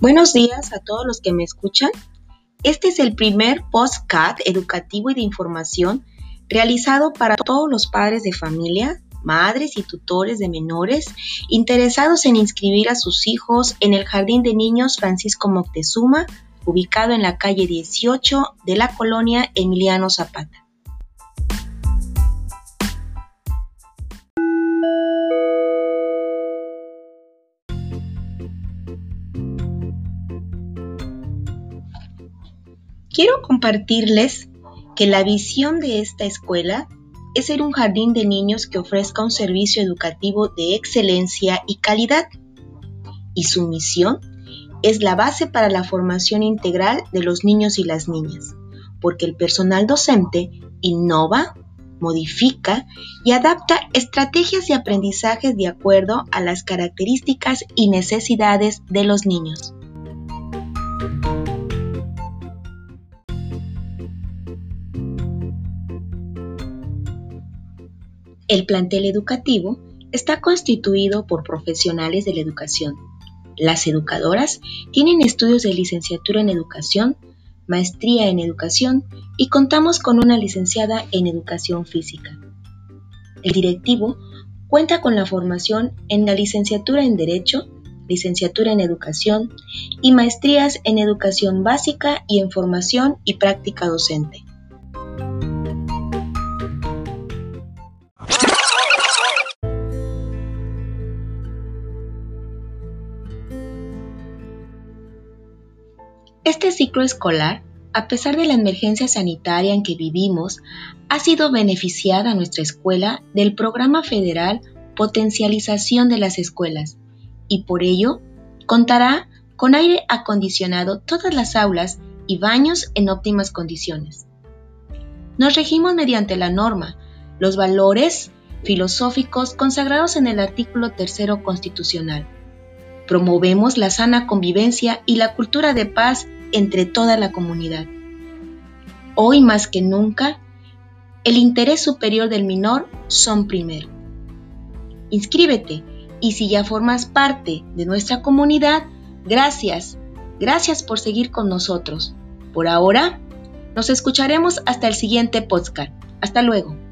Buenos días a todos los que me escuchan. Este es el primer postcat educativo y de información realizado para todos los padres de familia, madres y tutores de menores interesados en inscribir a sus hijos en el Jardín de Niños Francisco Moctezuma, ubicado en la calle 18 de la colonia Emiliano Zapata. Quiero compartirles que la visión de esta escuela es ser un jardín de niños que ofrezca un servicio educativo de excelencia y calidad. Y su misión es la base para la formación integral de los niños y las niñas, porque el personal docente innova, modifica y adapta estrategias de aprendizaje de acuerdo a las características y necesidades de los niños. El plantel educativo está constituido por profesionales de la educación. Las educadoras tienen estudios de licenciatura en educación, maestría en educación y contamos con una licenciada en educación física. El directivo cuenta con la formación en la licenciatura en Derecho, licenciatura en Educación y maestrías en Educación Básica y en Formación y Práctica Docente. Este ciclo escolar, a pesar de la emergencia sanitaria en que vivimos, ha sido beneficiada nuestra escuela del programa federal Potencialización de las Escuelas y por ello contará con aire acondicionado todas las aulas y baños en óptimas condiciones. Nos regimos mediante la norma, los valores filosóficos consagrados en el artículo tercero constitucional. Promovemos la sana convivencia y la cultura de paz entre toda la comunidad. Hoy más que nunca, el interés superior del menor son primero. Inscríbete y si ya formas parte de nuestra comunidad, gracias, gracias por seguir con nosotros. Por ahora, nos escucharemos hasta el siguiente podcast. Hasta luego.